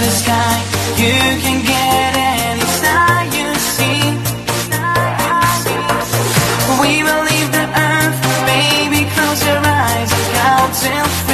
the sky. You can get any you see. We will leave the earth. Close your eyes and count.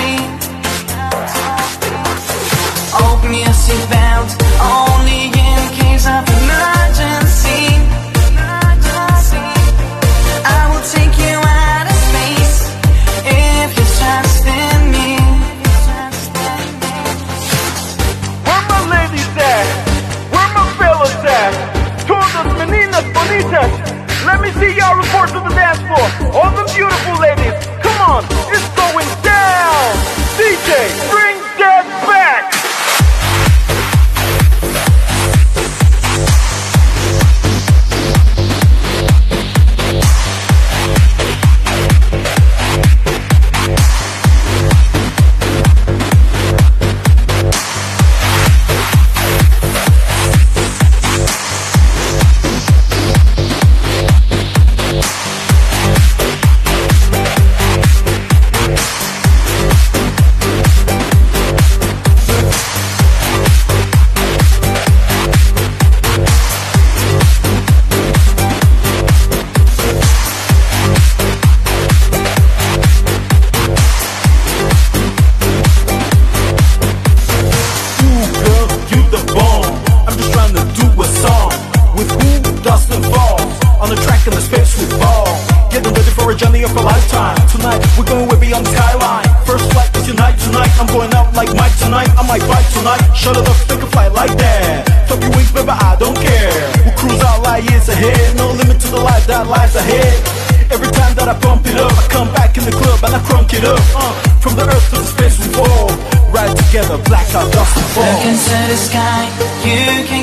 Into the sky, you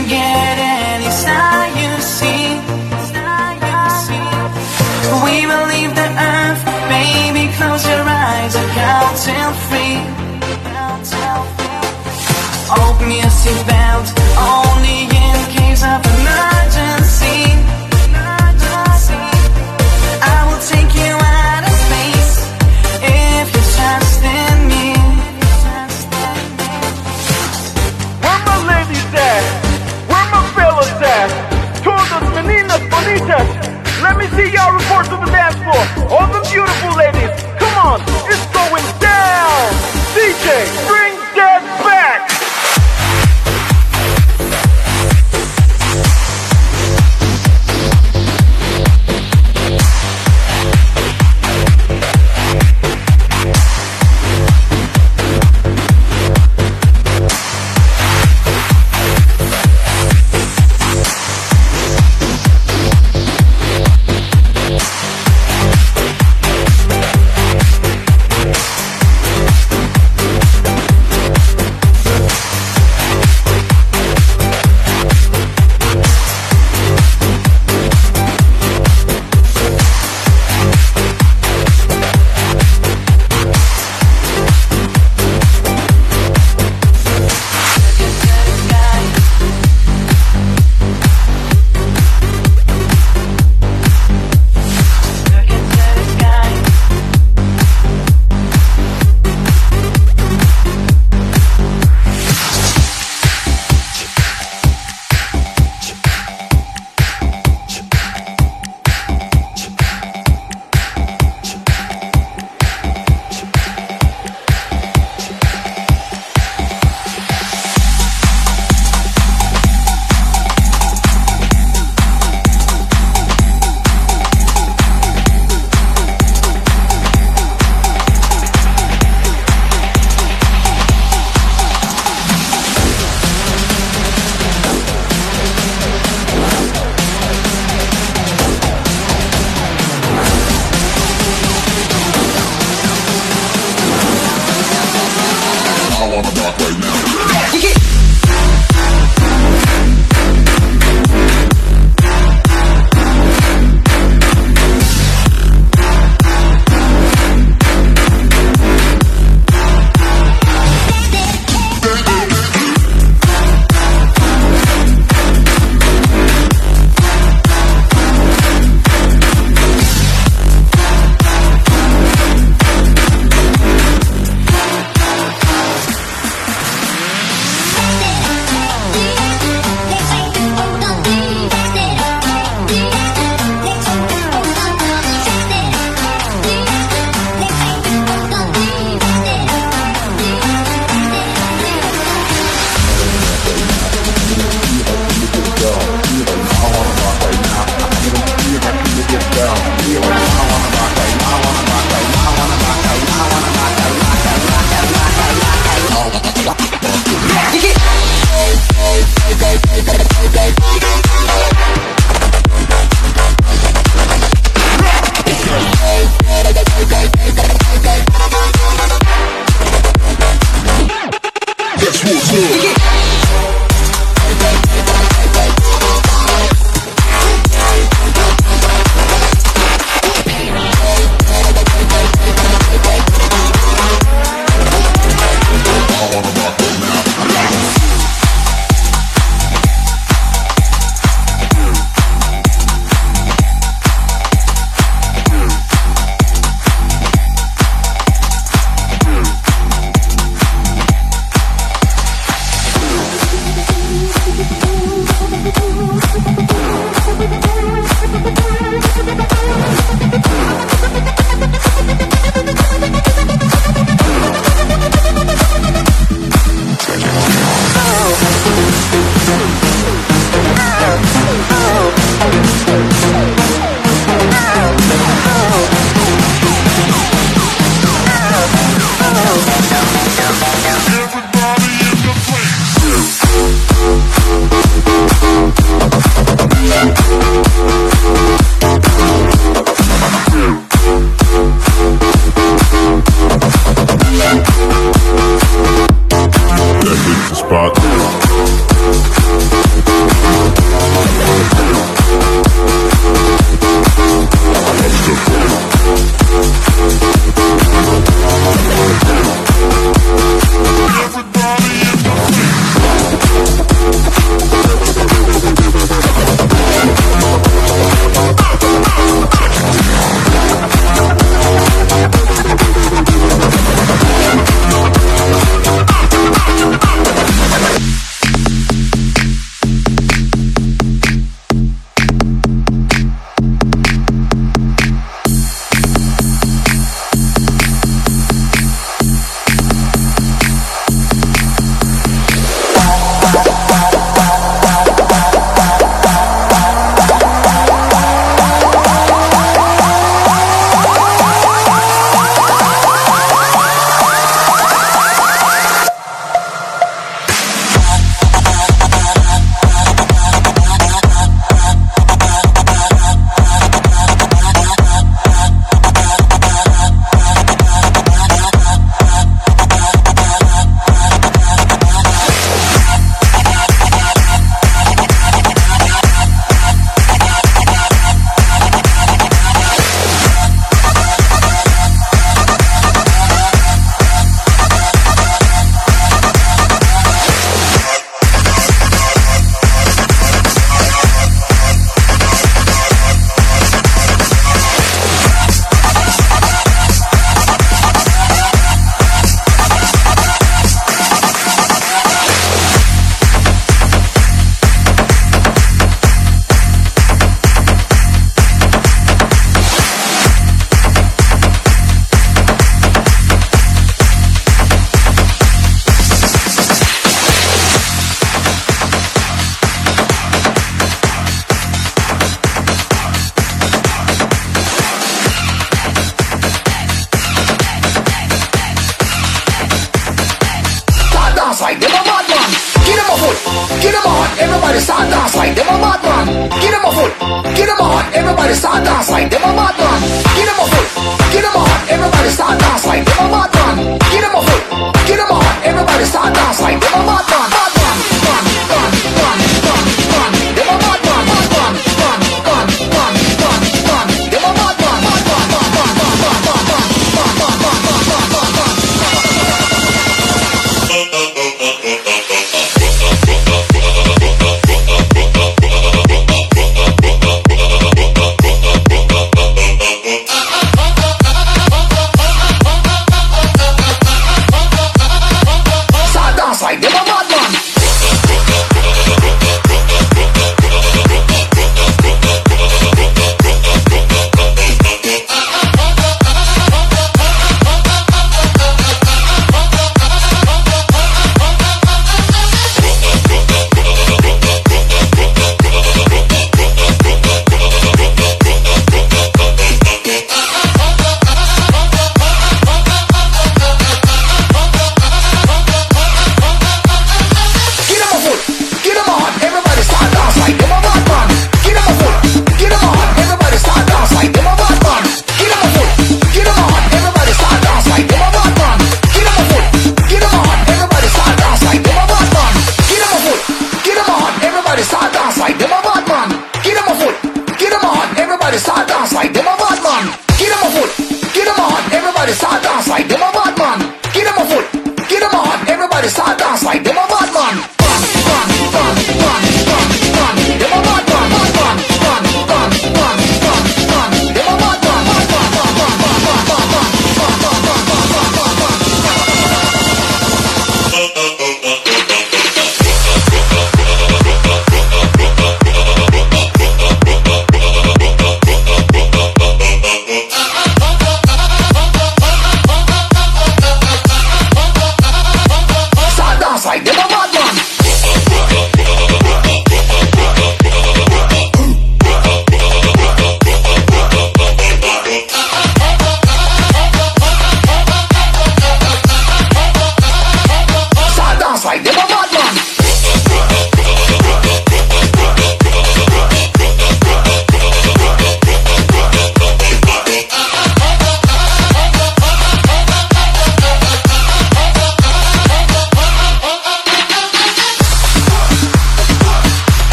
everybody start dance like them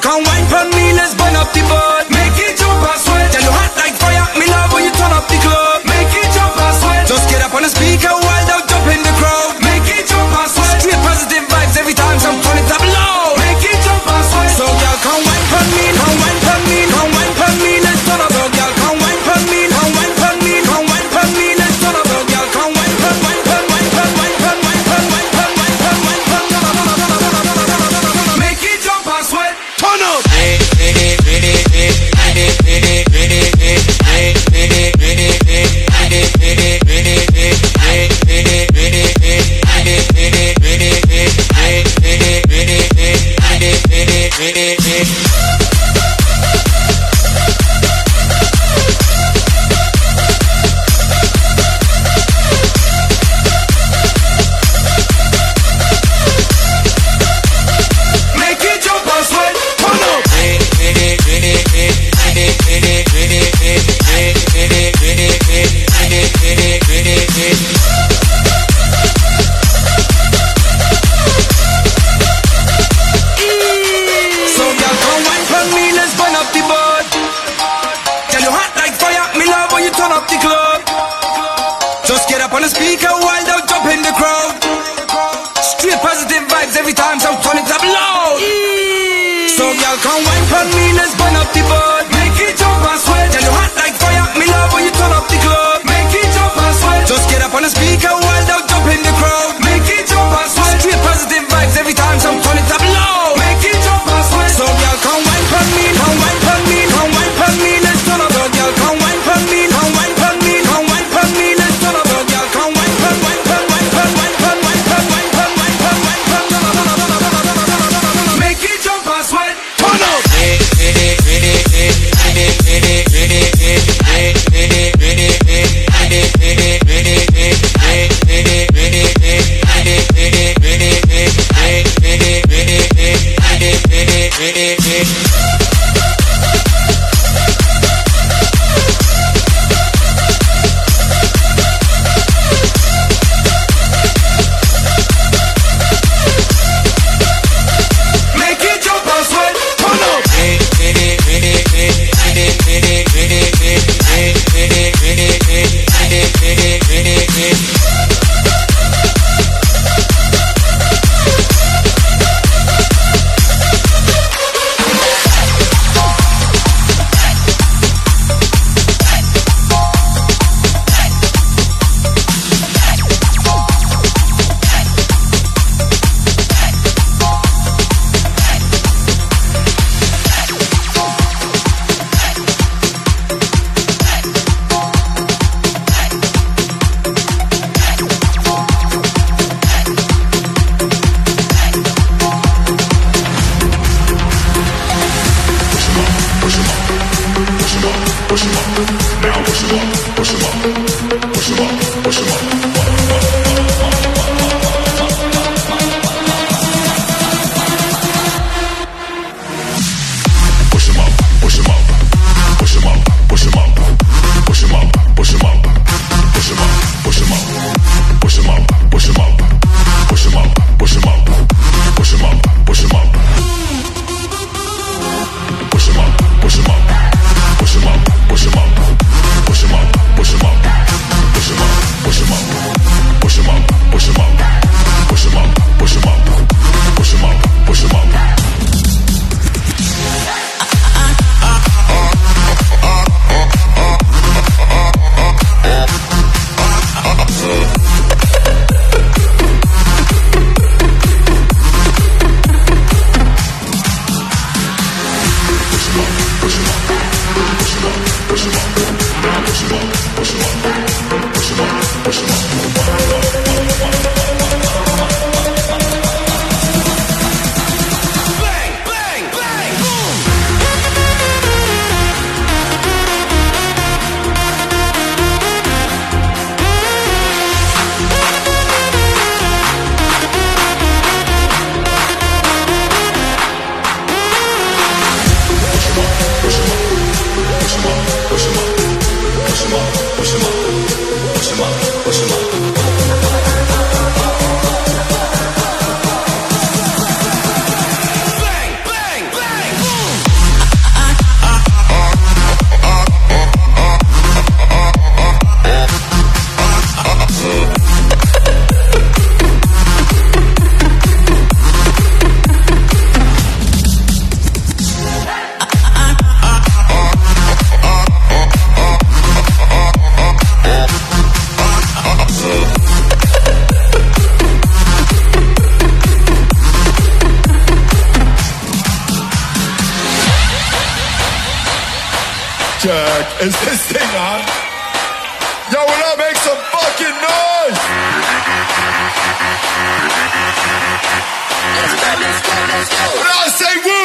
come when Is this thing on? Yo, will I make some fucking noise? Let's go, let's go, let's go. When I say woo!